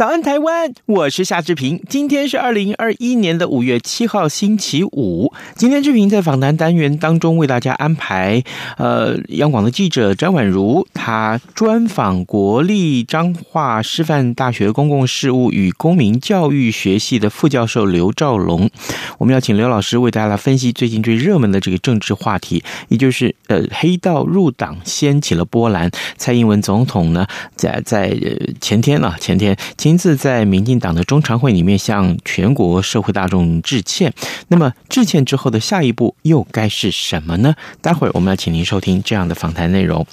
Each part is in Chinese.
早安，台湾！我是夏志平。今天是二零二一年的五月七号，星期五。今天志平在访谈单元当中为大家安排，呃，央广的记者詹婉如，他专访国立彰化师范大学公共事务与公民教育学系的副教授刘兆龙。我们要请刘老师为大家来分析最近最热门的这个政治话题，也就是呃，黑道入党掀起了波澜。蔡英文总统呢，在在前天啊，前天。亲自在民进党的中常会里面向全国社会大众致歉。那么致歉之后的下一步又该是什么呢？待会儿我们要请您收听这样的访谈内容。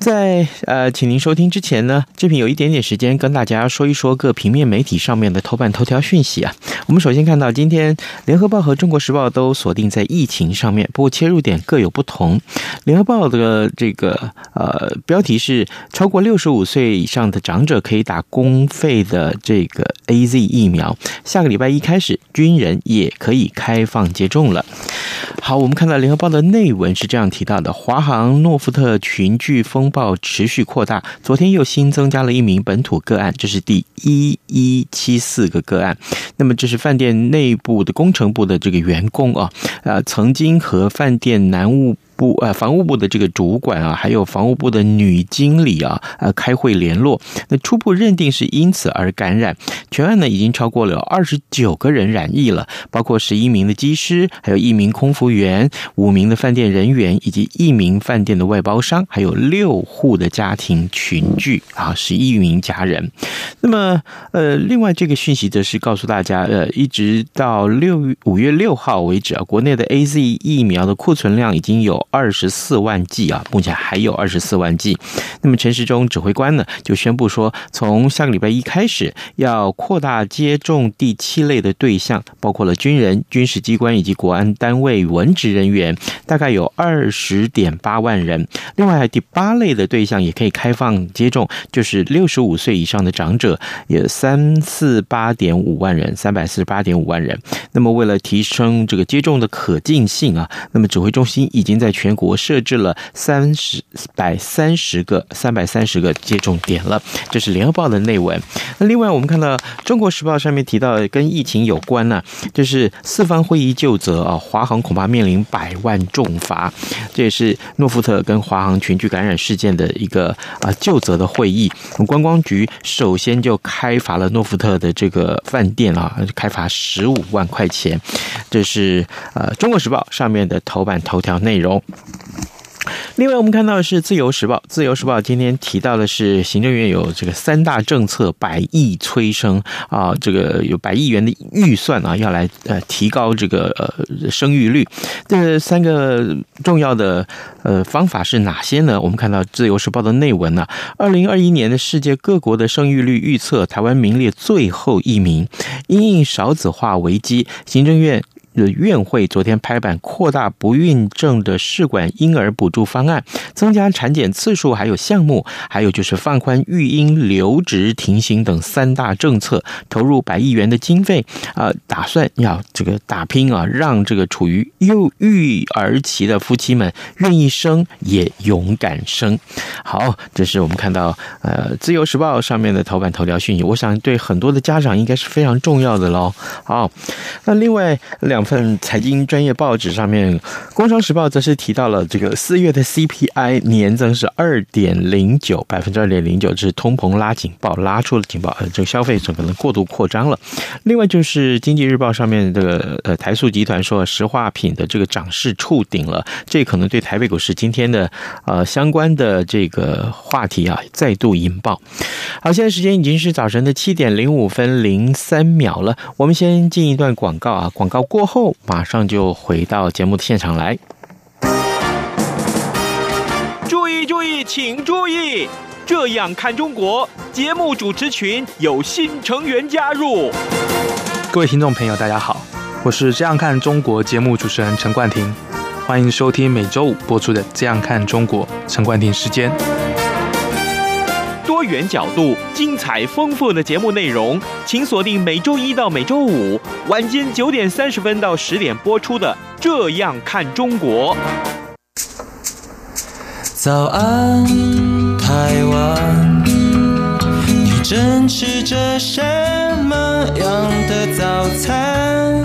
在呃，请您收听之前呢，这边有一点点时间跟大家说一说各平面媒体上面的头版头条讯息啊。我们首先看到今天联合报和中国时报都锁定在疫情上面，不过切入点各有不同。联合报的这个呃标题是超过六十五岁以上的长者可以打工费。的这个 AZ 疫苗，下个礼拜一开始，军人也可以开放接种了。好，我们看到联合报的内文是这样提到的：华航诺富特群聚风暴持续扩大，昨天又新增加了一名本土个案，这是第一一七四个个案。那么这是饭店内部的工程部的这个员工啊，呃，曾经和饭店男务。部呃，房务部的这个主管啊，还有房务部的女经理啊，呃，开会联络，那初步认定是因此而感染。全案呢已经超过了二十九个人染疫了，包括十一名的机师，还有一名空服员，五名的饭店人员，以及一名饭店的外包商，还有六户的家庭群聚啊，十一名家人。那么呃，另外这个讯息则是告诉大家，呃，一直到六五月六号为止啊，国内的 AZ 疫苗的库存量已经有。二十四万剂啊，目前还有二十四万剂。那么陈时中指挥官呢，就宣布说，从下个礼拜一开始，要扩大接种第七类的对象，包括了军人、军事机关以及国安单位文职人员，大概有二十点八万人。另外，第八类的对象也可以开放接种，就是六十五岁以上的长者，也三四八点五万人，三百四十八点五万人。那么，为了提升这个接种的可进性啊，那么指挥中心已经在全国设置了三十百三十个三百三十个接种点了，这是联合报的内文。那另外，我们看到中国时报上面提到跟疫情有关呢、就是四方会议就责啊，华航恐怕面临百万重罚。这也是诺富特跟华航群聚感染事件的一个啊就责的会议。观光局首先就开罚了诺富特的这个饭店啊，开罚十五万块钱。这是呃中国时报上面的头版头条内容。另外，我们看到的是《自由时报》。《自由时报》今天提到的是，行政院有这个三大政策，百亿催生啊，这个有百亿元的预算啊，要来呃提高这个呃生育率。这三个重要的呃方法是哪些呢？我们看到《自由时报》的内文呢，二零二一年的世界各国的生育率预测，台湾名列最后一名。因应少子化危机，行政院。的院会昨天拍板扩大不孕症的试管婴儿补助方案，增加产检次数，还有项目，还有就是放宽育婴留职停薪等三大政策，投入百亿元的经费啊，打算要这个打拼啊，让这个处于幼育儿期的夫妻们愿意生也勇敢生。好，这是我们看到呃《自由时报》上面的头版头条讯息，我想对很多的家长应该是非常重要的喽。好，那另外两。份财经专业报纸上面，《工商时报》则是提到了这个四月的 CPI 年增是二点零九百分之二点零九，这是通膨拉警报，拉出了警报，呃，这个消费者可能过度扩张了。另外就是《经济日报》上面这个呃台塑集团说，石化品的这个涨势触顶了，这可能对台北股市今天的呃相关的这个话题啊再度引爆。好，现在时间已经是早晨的七点零五分零三秒了，我们先进一段广告啊，广告过后。后马上就回到节目的现场来。注意，请注意！这样看中国节目主持群有新成员加入。各位听众朋友，大家好，我是这样看中国节目主持人陈冠廷，欢迎收听每周五播出的《这样看中国》陈冠廷时间。多元角度、精彩丰富的节目内容，请锁定每周一到每周五晚间九点三十分到十点播出的《这样看中国》。早安，台湾，你正吃着什么样的早餐？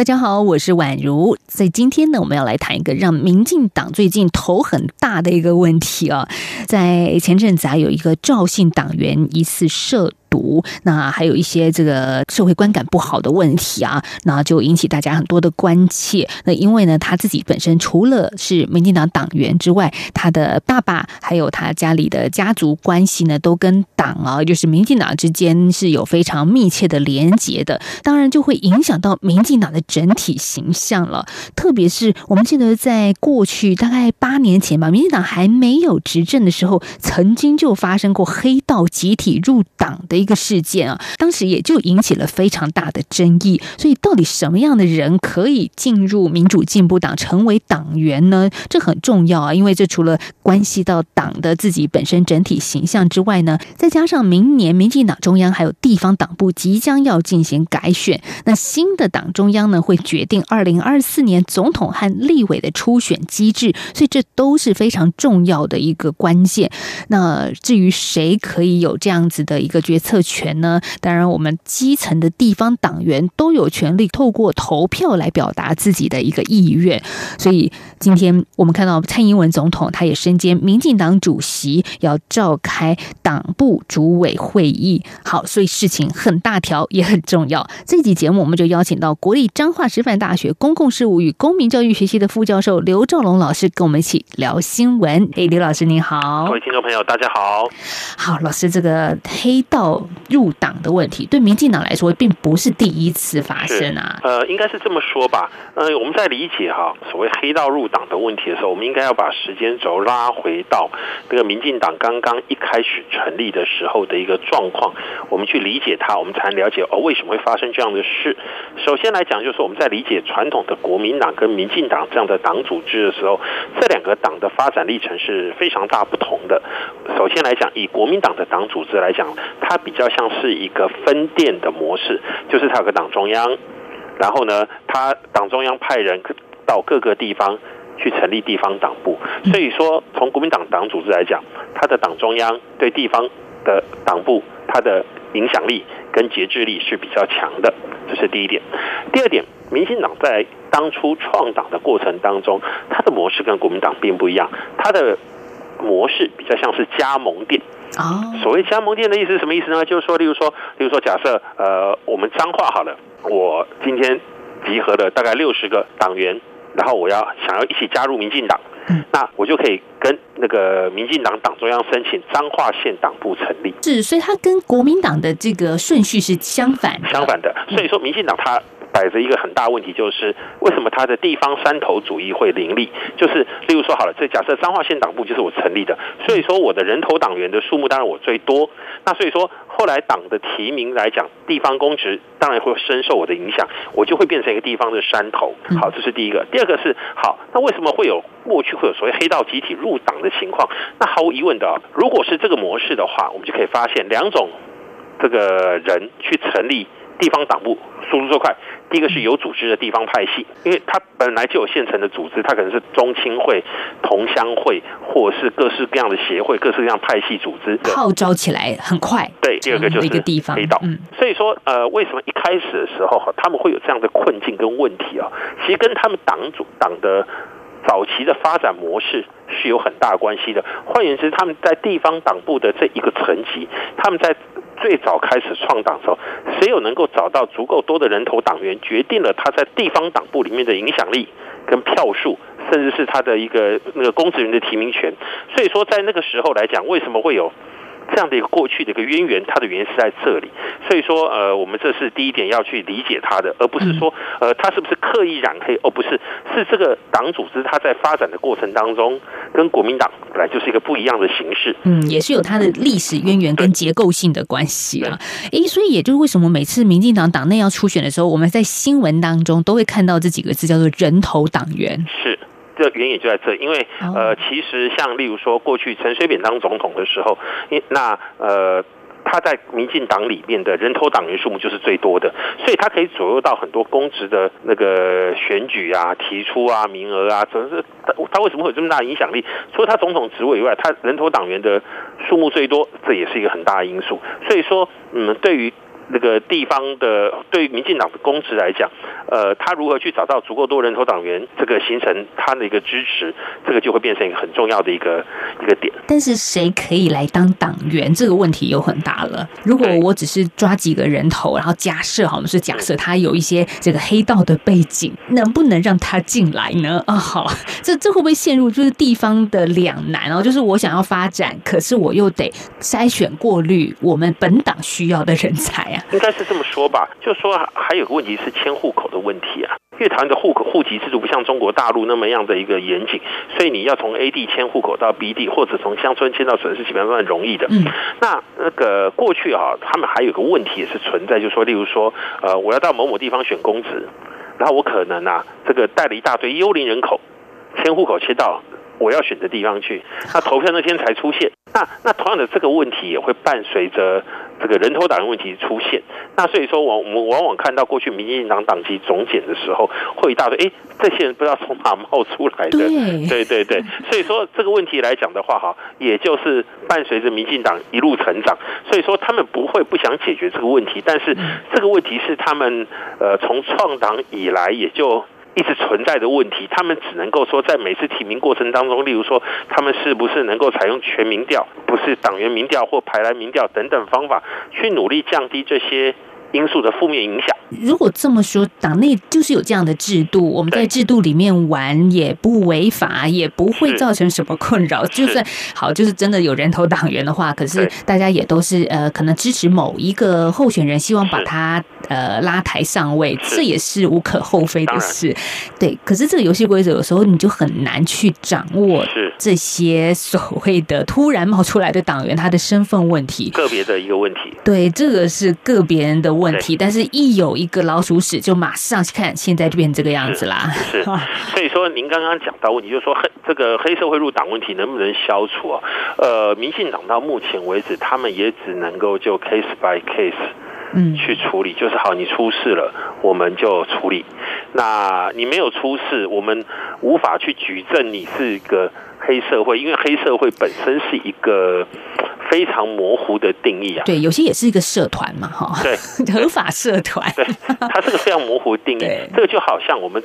大家好，我是宛如。在今天呢，我们要来谈一个让民进党最近头很大的一个问题啊。在前阵子啊，有一个赵姓党员疑似涉毒，那还有一些这个社会观感不好的问题啊，那就引起大家很多的关切。那因为呢，他自己本身除了是民进党党员之外，他的爸爸还有他家里的家族关系呢，都跟党啊，就是民进党之间是有非常密切的连结的。当然，就会影响到民进党的整体形象了。特别是我们记得，在过去大概八年前吧，民进党还没有执政的时候，曾经就发生过黑道集体入党的一个事件啊，当时也就引起了非常大的争议。所以，到底什么样的人可以进入民主进步党成为党员呢？这很重要啊，因为这除了关系到党的自己本身整体形象之外呢，再加上明年民进党中央还有地方党部即将要进行改选，那新的党中央呢会决定二零二四年总统和立委的初选机制，所以这都是非常重要的一个关键。那至于谁可以有这样子的一个决策？特权呢？当然，我们基层的地方党员都有权利透过投票来表达自己的一个意愿。所以，今天我们看到蔡英文总统他也身兼民进党主席，要召开党部主委会议。好，所以事情很大条，也很重要。这集节目我们就邀请到国立彰化师范大学公共事务与公民教育学系的副教授刘兆龙老师，跟我们一起聊新闻。哎，刘老师您好，各位听众朋友大家好。好，老师，这个黑道。入党的问题，对民进党来说并不是第一次发生啊。呃，应该是这么说吧。呃，我们在理解哈所谓黑道入党的问题的时候，我们应该要把时间轴拉回到这个民进党刚刚一开始成立的时候的一个状况，我们去理解它，我们才能了解哦为什么会发生这样的事。首先来讲，就是我们在理解传统的国民党跟民进党这样的党组织的时候，这两个党的发展历程是非常大不同的。首先来讲，以国民党的党组织来讲，它比比较像是一个分店的模式，就是它有个党中央，然后呢，他党中央派人到各个地方去成立地方党部。所以说，从国民党党组织来讲，它的党中央对地方的党部，它的影响力跟节制力是比较强的，这是第一点。第二点，民进党在当初创党的过程当中，它的模式跟国民党并不一样，它的模式比较像是加盟店。啊，所谓加盟店的意思是什么意思呢？就是说，例如说，例如说，假设呃，我们彰化好了，我今天集合了大概六十个党员，然后我要想要一起加入民进党，嗯，那我就可以跟那个民进党党中央申请彰化县党部成立。是，所以它跟国民党的这个顺序是相反的，相反的。所以说，民进党它。摆着一个很大问题，就是为什么他的地方山头主义会林立？就是例如说，好了，这假设彰化县党部就是我成立的，所以说我的人头党员的数目当然我最多。那所以说，后来党的提名来讲，地方公职当然会深受我的影响，我就会变成一个地方的山头。好，这是第一个。第二个是，好，那为什么会有过去会有所谓黑道集体入党的情况？那毫无疑问的，如果是这个模式的话，我们就可以发现两种这个人去成立地方党部，速度最快。第一个是有组织的地方派系，因为它本来就有现成的组织，它可能是中青会、同乡会，或者是各式各样的协会、各式各样派系组织，号召起来很快。对，第二个就是一个地方黑道。嗯，所以说，呃，为什么一开始的时候他们会有这样的困境跟问题啊？其实跟他们党组党的早期的发展模式是有很大关系的。换言之，他们在地方党部的这一个层级，他们在最早开始创党时候，谁有能够找到足够多的人头党员，决定了他在地方党部里面的影响力跟票数，甚至是他的一个那个公职人的提名权。所以说，在那个时候来讲，为什么会有？这样的一个过去的一个渊源，它的原因是在这里，所以说，呃，我们这是第一点要去理解它的，而不是说，呃，他是不是刻意染黑，哦，不是，是这个党组织它在发展的过程当中，跟国民党本来就是一个不一样的形式，嗯，也是有它的历史渊源跟结构性的关系啊，诶，所以也就是为什么每次民进党党内要初选的时候，我们在新闻当中都会看到这几个字叫做人头党员，是。这原因就在这，因为呃，其实像例如说，过去陈水扁当总统的时候，那呃，他在民进党里面的人头党员数目就是最多的，所以他可以左右到很多公职的那个选举啊、提出啊、名额啊，总是他他为什么会有这么大的影响力？除了他总统职位以外，他人头党员的数目最多，这也是一个很大的因素。所以说，嗯，对于。那个地方的对于民进党的公职来讲，呃，他如何去找到足够多人头党员，这个形成他的一个支持，这个就会变成一个很重要的一个一个点。但是谁可以来当党员，这个问题又很大了。如果我只是抓几个人头，然后假设哈，我们是假设他有一些这个黑道的背景，能不能让他进来呢？啊、好，这这会不会陷入就是地方的两难哦？就是我想要发展，可是我又得筛选过滤我们本党需要的人才啊。应该是这么说吧，就说还有个问题是迁户口的问题啊，因为台湾的户口户籍制度不像中国大陆那么样的一个严谨，所以你要从 A 地迁户口到 B 地，或者从乡村迁到城市，基本上都很容易的。嗯，那那个过去啊，他们还有个问题也是存在，就是说，例如说，呃，我要到某某地方选公职，然后我可能啊，这个带了一大堆幽灵人口，迁户口迁到我要选的地方去，那投票那天才出现。那那同样的这个问题也会伴随着这个人头党的问题出现。那所以说，我我们往往看到过去民进党党籍总检的时候，会一大堆哎，这些人不知道从哪冒出来的。对对对对，所以说这个问题来讲的话，哈，也就是伴随着民进党一路成长。所以说他们不会不想解决这个问题，但是这个问题是他们呃从创党以来也就。一直存在的问题，他们只能够说，在每次提名过程当中，例如说，他们是不是能够采用全民调，不是党员民调或排来民调等等方法，去努力降低这些。因素的负面影响。如果这么说，党内就是有这样的制度，我们在制度里面玩也不违法，也不会造成什么困扰。就算好，就是真的有人头党员的话，可是大家也都是呃，可能支持某一个候选人，希望把他呃拉抬上位，这也是无可厚非的事。对，可是这个游戏规则有时候你就很难去掌握这些所谓的突然冒出来的党员他的身份问题，个别的一个问题。对，这个是个别人的。问题，但是一有一个老鼠屎，就马上看，现在就变这个样子啦。是，是 所以说您刚刚讲到问题，就是说黑这个黑社会入党问题能不能消除啊？呃，民进党到目前为止，他们也只能够就 case by case，嗯，去处理，就是好，你出事了，我们就处理。那你没有出事，我们无法去举证你是一个黑社会，因为黑社会本身是一个。非常模糊的定义啊，对，有些也是一个社团嘛，哈，对，合法社团，对，它是个非常模糊的定义。这个就好像我们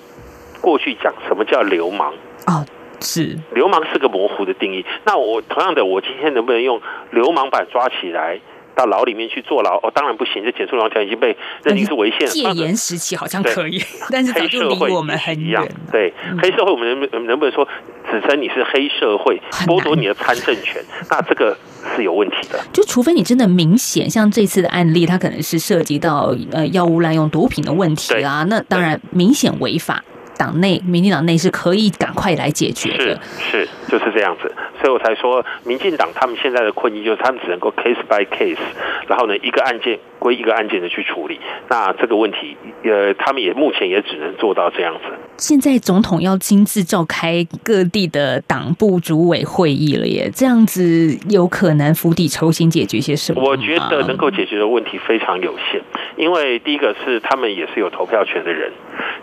过去讲什么叫流氓哦，是流氓是个模糊的定义。那我同样的，我今天能不能用流氓把抓起来？到牢里面去坐牢哦，当然不行，这减数条条已经被认定是违宪。戒严时期好像可以，但是早就离我们很远。对，黑社会我们能不能能不能说指称你是黑社会，剥夺你的参政权？那这个是有问题的。就除非你真的明显，像这次的案例，它可能是涉及到呃药物滥用、毒品的问题啊，那当然明显违法。党内，民进党内是可以赶快来解决的，是是就是这样子，所以我才说，民进党他们现在的困境就是他们只能够 case by case，然后呢，一个案件归一个案件的去处理。那这个问题，呃，他们也目前也只能做到这样子。现在总统要亲自召开各地的党部主委会议了耶，这样子有可能釜底抽薪解决些什么？我觉得能够解决的问题非常有限，因为第一个是他们也是有投票权的人，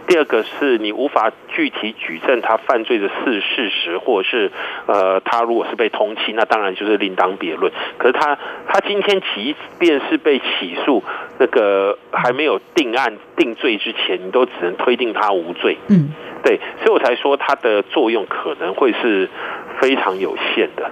第二个是你无法具体举证他犯罪的事事实，或者是呃，他如果是被通缉，那当然就是另当别论。可是他他今天即便是被起诉，那个还没有定案定罪之前，你都只能推定他无罪。嗯，对，所以我才说它的作用可能会是非常有限的。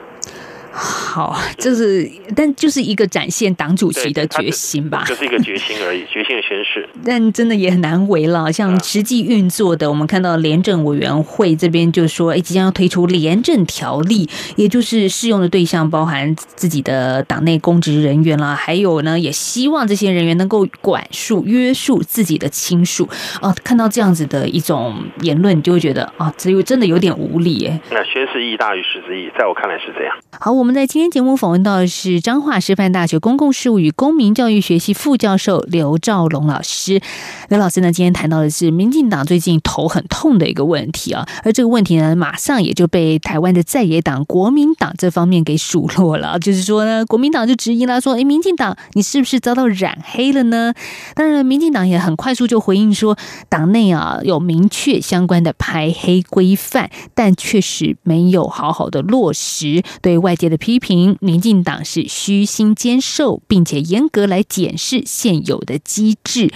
好，就是，但就是一个展现党主席的决心吧，就是一个决心而已，决心的宣誓。但真的也很难为了，像实际运作的，我们看到廉政委员会这边就说，哎，即将要推出廉政条例，也就是适用的对象包含自己的党内公职人员啦，还有呢，也希望这些人员能够管束、约束自己的亲属。哦，看到这样子的一种言论，你就会觉得啊，只有真的有点无理哎。那宣誓意大于实质意，在我看来是这样。好，我们在今天节目访问到的是彰化师范大学公共事务与公民教育学系副教授刘兆龙老师。刘老师呢，今天谈到的是民进党最近头很痛的一个问题啊，而这个问题呢，马上也就被台湾的在野党国民党这方面给数落了，就是说呢，国民党就质疑了，说，诶，民进党你是不是遭到染黑了呢？当然，民进党也很快速就回应说，党内啊有明确相关的排黑规范，但确实没有好好的落实，对外界的批评，民进党是虚心接受，并且严格来检视现有的机制。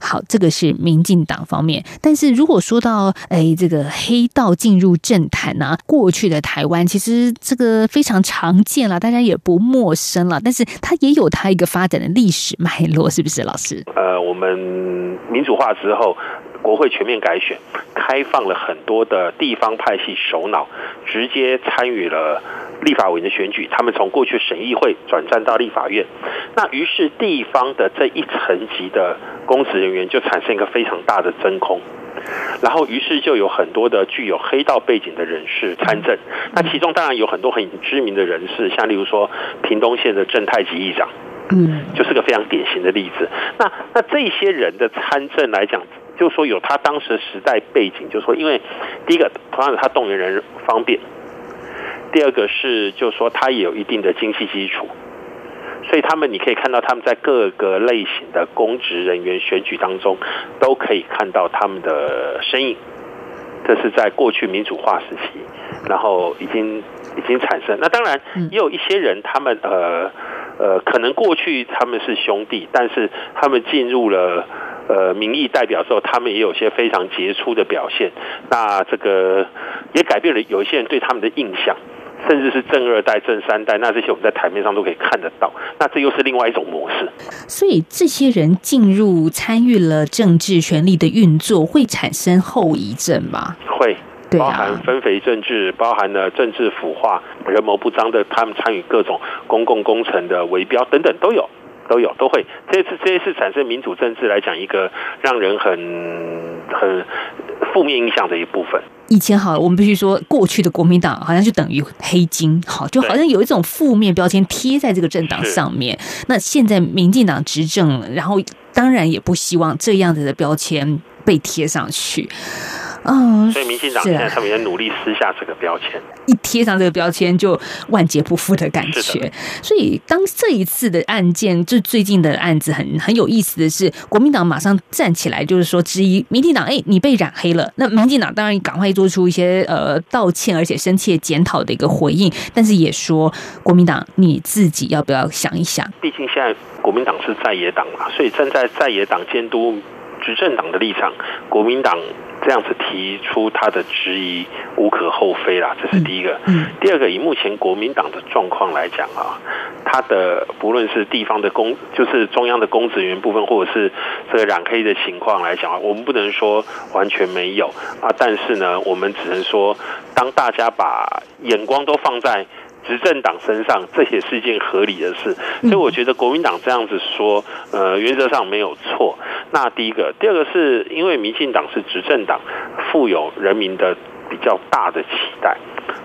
好，这个是民进党方面。但是如果说到哎，这个黑道进入政坛呢、啊，过去的台湾其实这个非常常见了，大家也不陌生了。但是它也有它一个发展的历史脉络，是不是，老师？呃，我们民主化之后。国会全面改选，开放了很多的地方派系首脑直接参与了立法委员的选举。他们从过去审议会转战到立法院，那于是地方的这一层级的公职人员就产生一个非常大的真空。然后于是就有很多的具有黑道背景的人士参政。那其中当然有很多很知名的人士，像例如说屏东县的正太吉议长，嗯，就是个非常典型的例子。那那这些人的参政来讲。就是说有他当时的时代背景，就是说，因为第一个，同样的他动员人方便；第二个是，就是说他也有一定的经济基础，所以他们你可以看到他们在各个类型的公职人员选举当中，都可以看到他们的身影。这是在过去民主化时期，然后已经已经产生。那当然也有一些人，他们呃呃，可能过去他们是兄弟，但是他们进入了。呃，民意代表之后，他们也有些非常杰出的表现。那这个也改变了有一些人对他们的印象，甚至是正二代、正三代。那这些我们在台面上都可以看得到。那这又是另外一种模式。所以，这些人进入参与了政治权力的运作，会产生后遗症吗？会，包含分肥政治，包含了政治腐化、人谋不张的，他们参与各种公共工程的围标等等都有。都有都会，这次这一次产生民主政治来讲，一个让人很很负面影响的一部分。以前好，我们必须说，过去的国民党好像就等于黑金，好，就好像有一种负面标签贴在这个政党上面。那现在民进党执政，然后当然也不希望这样子的标签被贴上去。嗯，所以民进党现在他们也努力撕下这个标签，一贴上这个标签就万劫不复的感觉。所以当这一次的案件，就最近的案子很很有意思的是，国民党马上站起来，就是说质疑民进党，哎，你被染黑了。那民进党当然赶快做出一些呃道歉，而且深切检讨的一个回应，但是也说国民党你自己要不要想一想？毕竟现在国民党是在野党嘛，所以站在在野党监督执政党的立场，国民党。这样子提出他的质疑无可厚非啦，这是第一个。第二个，以目前国民党的状况来讲啊，他的不论是地方的公，就是中央的公职人员部分，或者是这个染黑的情况来讲啊，我们不能说完全没有啊，但是呢，我们只能说，当大家把眼光都放在。执政党身上，这也是一件合理的事，所以我觉得国民党这样子说，呃，原则上没有错。那第一个，第二个是因为民进党是执政党，富有人民的比较大的期待，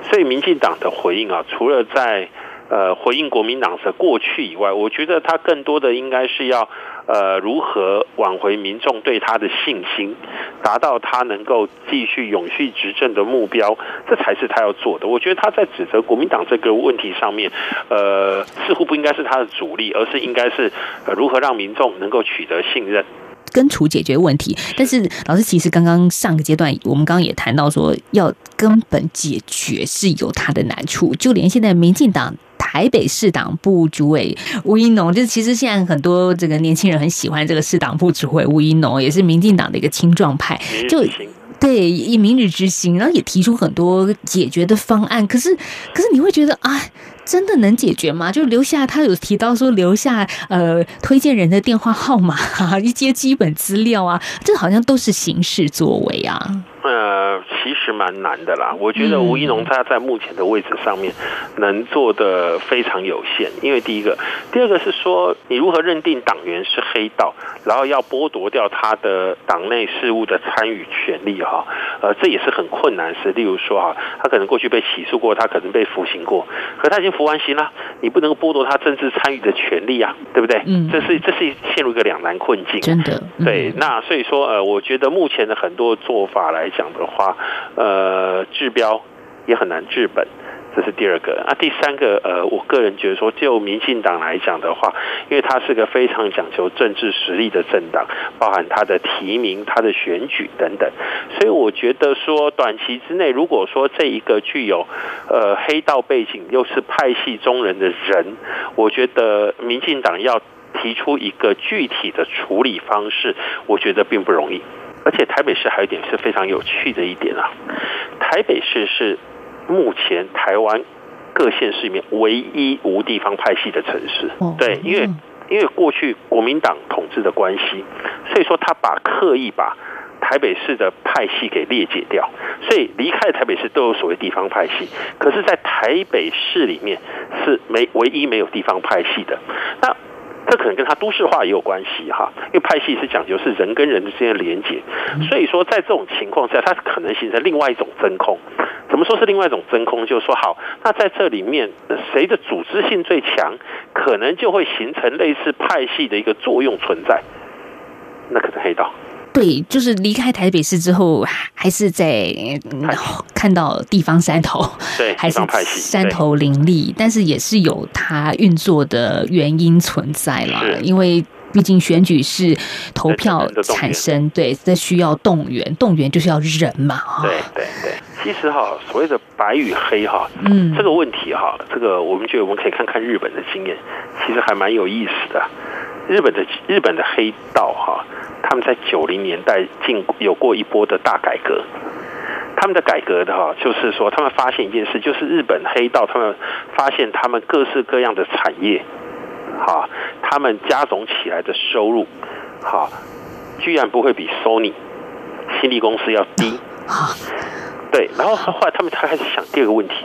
所以民进党的回应啊，除了在呃回应国民党的过去以外，我觉得他更多的应该是要。呃，如何挽回民众对他的信心，达到他能够继续永续执政的目标，这才是他要做的。我觉得他在指责国民党这个问题上面，呃，似乎不应该是他的主力，而是应该是如何让民众能够取得信任，根除解决问题。但是老师，其实刚刚上个阶段，我们刚刚也谈到说，要根本解决是有他的难处，就连现在民进党。台北市党部主委吴怡农，就是其实现在很多这个年轻人很喜欢这个市党部主委吴怡农，也是民进党的一个青壮派，就。对，以明日之星，然后也提出很多解决的方案。可是，可是你会觉得啊，真的能解决吗？就留下他有提到说留下呃推荐人的电话号码啊，一些基本资料啊，这好像都是形式作为啊。呃，其实蛮难的啦。我觉得吴一农他在目前的位置上面能做的非常有限，因为第一个，第二个是说你如何认定党员是黑道，然后要剥夺掉他的党内事务的参与权利哈，呃，这也是很困难。是例如说哈，他可能过去被起诉过，他可能被服刑过，可他已经服完刑了，你不能剥夺他政治参与的权利啊，对不对？嗯，这是这是陷入一个两难困境。真的，对。那所以说呃，我觉得目前的很多做法来讲的话，呃，治标也很难治本，这是第二个。啊，第三个，呃，我个人觉得说，就民进党来讲的话，因为它是个非常讲求政治实力的政党，包含它的提名、它的选举等等，所以我觉得说，短期之内，如果说这一个具有呃黑道背景又是派系中人的人，我觉得民进党要提出一个具体的处理方式，我觉得并不容易。而且台北市还有一点是非常有趣的一点啊，台北市是目前台湾各县市里面唯一无地方派系的城市。对，因为因为过去国民党统治的关系，所以说他把刻意把台北市的派系给裂解掉，所以离开台北市都有所谓地方派系，可是，在台北市里面是没唯一没有地方派系的。那这可能跟他都市化也有关系哈，因为派系是讲究是人跟人之间的连接，所以说在这种情况下，它可能形成另外一种真空。怎么说是另外一种真空？就是说，好，那在这里面谁的组织性最强，可能就会形成类似派系的一个作用存在，那可是黑道。对，就是离开台北市之后，还是在看到地方山头，对，还是山头林立，但是也是有它运作的原因存在了。因为毕竟选举是投票产生，对，这需要动员，动员就是要人嘛，对对对。其实哈，所谓的白与黑哈，嗯，这个问题哈，这个我们觉得我们可以看看日本的经验，其实还蛮有意思的。日本的日本的黑道哈。他们在九零年代进有过一波的大改革，他们的改革的哈，就是说他们发现一件事，就是日本黑道他们发现他们各式各样的产业，哈，他们加总起来的收入，哈，居然不会比 Sony 新力公司要低，对，然后后来他们才开始想第二个问题，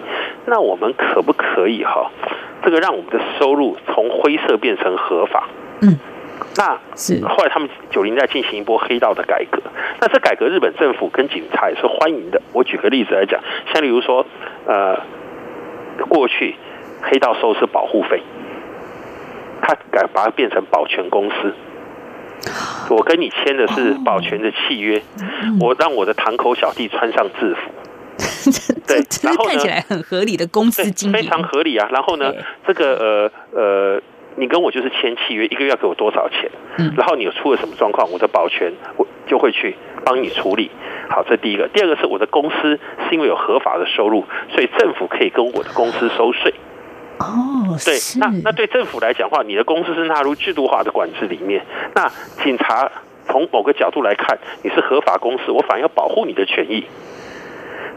那我们可不可以哈，这个让我们的收入从灰色变成合法？嗯。那是后来他们九零在进行一波黑道的改革，那这改革日本政府跟警察也是欢迎的。我举个例子来讲，像例如说，呃，过去黑道收是保护费，他改把它变成保全公司，我跟你签的是保全的契约，我让我的堂口小弟穿上制服，对，然后呢，看起来很合理的公司经营，非常合理啊。然后呢，这个呃呃。你跟我就是签契约，一个月要给我多少钱？嗯，然后你有出了什么状况，我的保全我就会去帮你处理。好，这第一个。第二个是我的公司是因为有合法的收入，所以政府可以跟我的公司收税。哦，对，那那对政府来讲的话，你的公司是纳入制度化的管制里面。那警察从某个角度来看，你是合法公司，我反而要保护你的权益。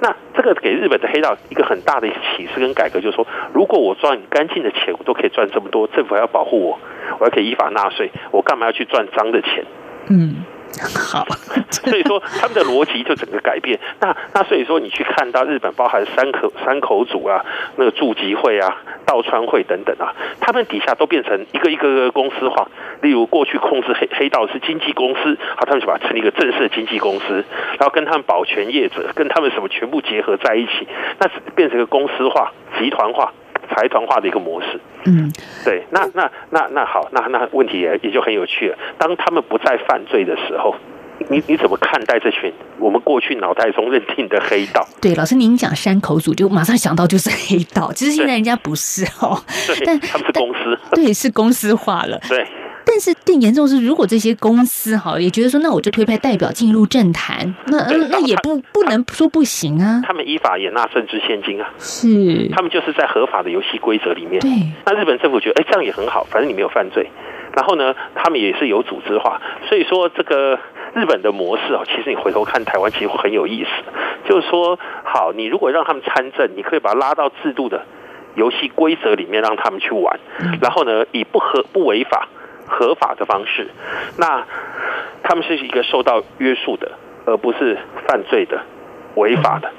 那这个给日本的黑道一个很大的启示跟改革，就是说，如果我赚干净的钱，我都可以赚这么多，政府还要保护我，我还可以依法纳税，我干嘛要去赚脏的钱？嗯。好了，所以说他们的逻辑就整个改变。那那所以说你去看到日本，包含山口山口组啊，那个住吉会啊、道川会等等啊，他们底下都变成一个一个个公司化。例如过去控制黑黑道是经纪公司，好，他们就把它成立一个正式的经纪公司，然后跟他们保全业者、跟他们什么全部结合在一起，那变成一个公司化、集团化。财团化的一个模式，嗯，对，那那那那好，那那问题也也就很有趣了。当他们不再犯罪的时候，你你怎么看待这群我们过去脑袋中认定的黑道？对，老师您讲山口组，就马上想到就是黑道。其实现在人家不是哦，但他们是公司，对，是公司化了，对。但是更严重是，如果这些公司哈也觉得说，那我就推派代表进入政坛，那那也不不能说不行啊。他们依法也纳政治现金啊，是。他们就是在合法的游戏规则里面。对。那日本政府觉得，哎，这样也很好，反正你没有犯罪，然后呢，他们也是有组织化，所以说这个日本的模式哦，其实你回头看台湾，其实很有意思。就是说，好，你如果让他们参政，你可以把它拉到制度的游戏规则里面，让他们去玩。然后呢，以不合不违法、合法的方式，那他们是一个受到约束的，而不是犯罪的、违法的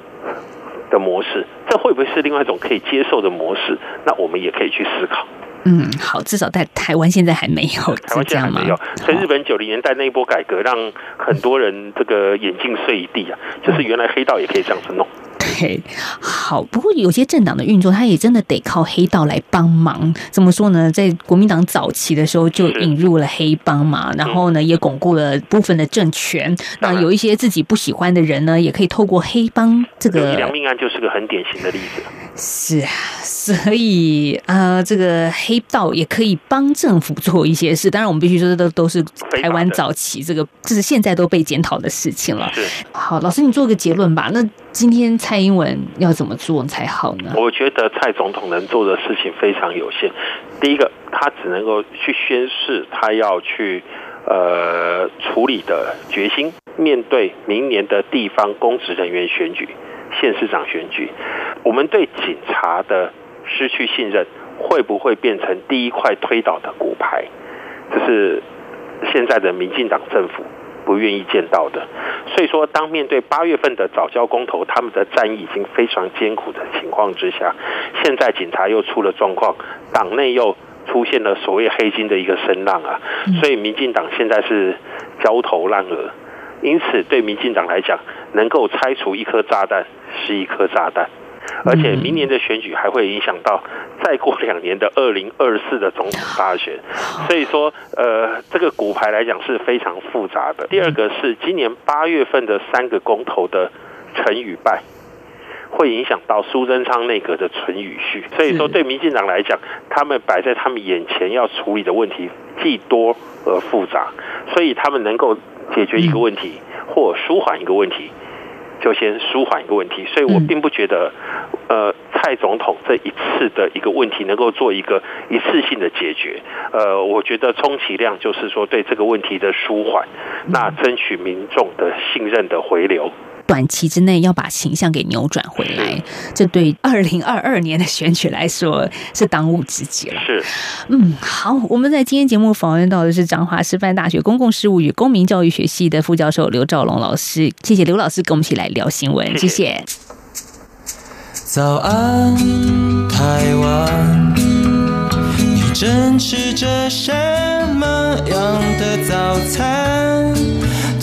的模式。这会不会是另外一种可以接受的模式？那我们也可以去思考。嗯，好，至少在台湾现在还没有，台湾现在还没有。所以日本九零年代那一波改革，让很多人这个眼镜碎一地啊，就是原来黑道也可以这样子弄。对，好，不过有些政党的运作，他也真的得靠黑道来帮忙。怎么说呢？在国民党早期的时候就引入了黑帮嘛，然后呢，也巩固了部分的政权。那有一些自己不喜欢的人呢，也可以透过黑帮这个。良命案就是个很典型的例子。是啊，所以呃，这个黑道也可以帮政府做一些事。当然，我们必须说，这都都是台湾早期这个，这是现在都被检讨的事情了。好，老师，你做个结论吧。那今天蔡英文要怎么做才好呢？我觉得蔡总统能做的事情非常有限。第一个，他只能够去宣誓他要去呃处理的决心，面对明年的地方公职人员选举。县市长选举，我们对警察的失去信任，会不会变成第一块推倒的骨牌？这是现在的民进党政府不愿意见到的。所以说，当面对八月份的藻礁公投，他们的战役已经非常艰苦的情况之下，现在警察又出了状况，党内又出现了所谓黑金的一个声浪啊，所以民进党现在是焦头烂额。因此，对民进党来讲，能够拆除一颗炸弹是一颗炸弹，而且明年的选举还会影响到再过两年的二零二四的总统大选。所以说，呃，这个骨牌来讲是非常复杂的。第二个是今年八月份的三个公投的成与败，会影响到苏贞昌内阁的存与续。所以说，对民进党来讲，他们摆在他们眼前要处理的问题既多而复杂，所以他们能够。解决一个问题或舒缓一个问题，就先舒缓一个问题。所以我并不觉得，呃，蔡总统这一次的一个问题能够做一个一次性的解决。呃，我觉得充其量就是说对这个问题的舒缓，那争取民众的信任的回流。短期之内要把形象给扭转回来，这对二零二二年的选举来说是当务之急了。是，嗯，好，我们在今天节目访问到的是彰化师范大学公共事务与公民教育学系的副教授刘兆龙老师，谢谢刘老师跟我们一起来聊新闻，谢谢。早安，台湾，你正吃着什么样的早餐？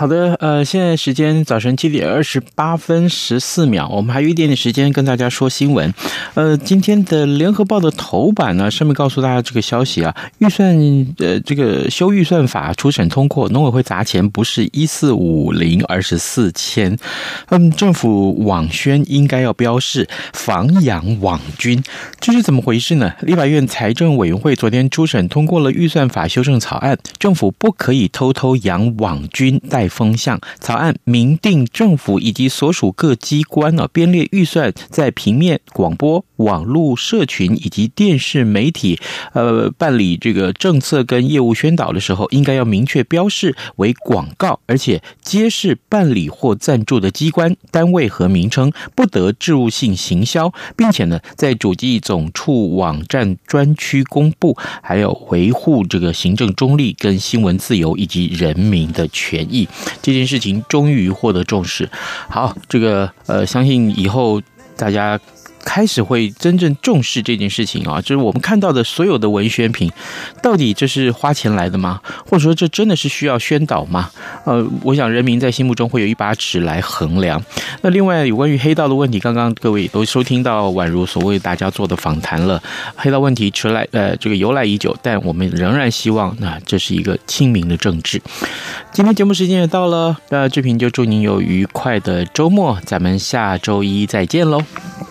好的，呃，现在时间早晨七点二十八分十四秒，我们还有一点点时间跟大家说新闻。呃，今天的联合报的头版呢，上面告诉大家这个消息啊，预算呃这个修预算法初审通过，农委会砸钱不是一四五零，而是四千。嗯，政府网宣应该要标示防养网军，这是怎么回事呢？立法院财政委员会昨天初审通过了预算法修正草案，政府不可以偷偷养网军带风向草案明定，政府以及所属各机关啊，编列预算在平面广播、网络社群以及电视媒体，呃，办理这个政策跟业务宣导的时候，应该要明确标示为广告，而且揭示办理或赞助的机关单位和名称，不得置入性行销，并且呢，在主计总处网站专区公布，还有维护这个行政中立跟新闻自由以及人民的权益。这件事情终于获得重视。好，这个呃，相信以后大家。开始会真正重视这件事情啊，就是我们看到的所有的文宣品，到底这是花钱来的吗？或者说这真的是需要宣导吗？呃，我想人民在心目中会有一把尺来衡量。那另外有关于黑道的问题，刚刚各位也都收听到宛如所为大家做的访谈了。黑道问题迟来呃这个由来已久，但我们仍然希望那这是一个清明的政治。今天节目时间也到了，那志平就祝您有愉快的周末，咱们下周一再见喽。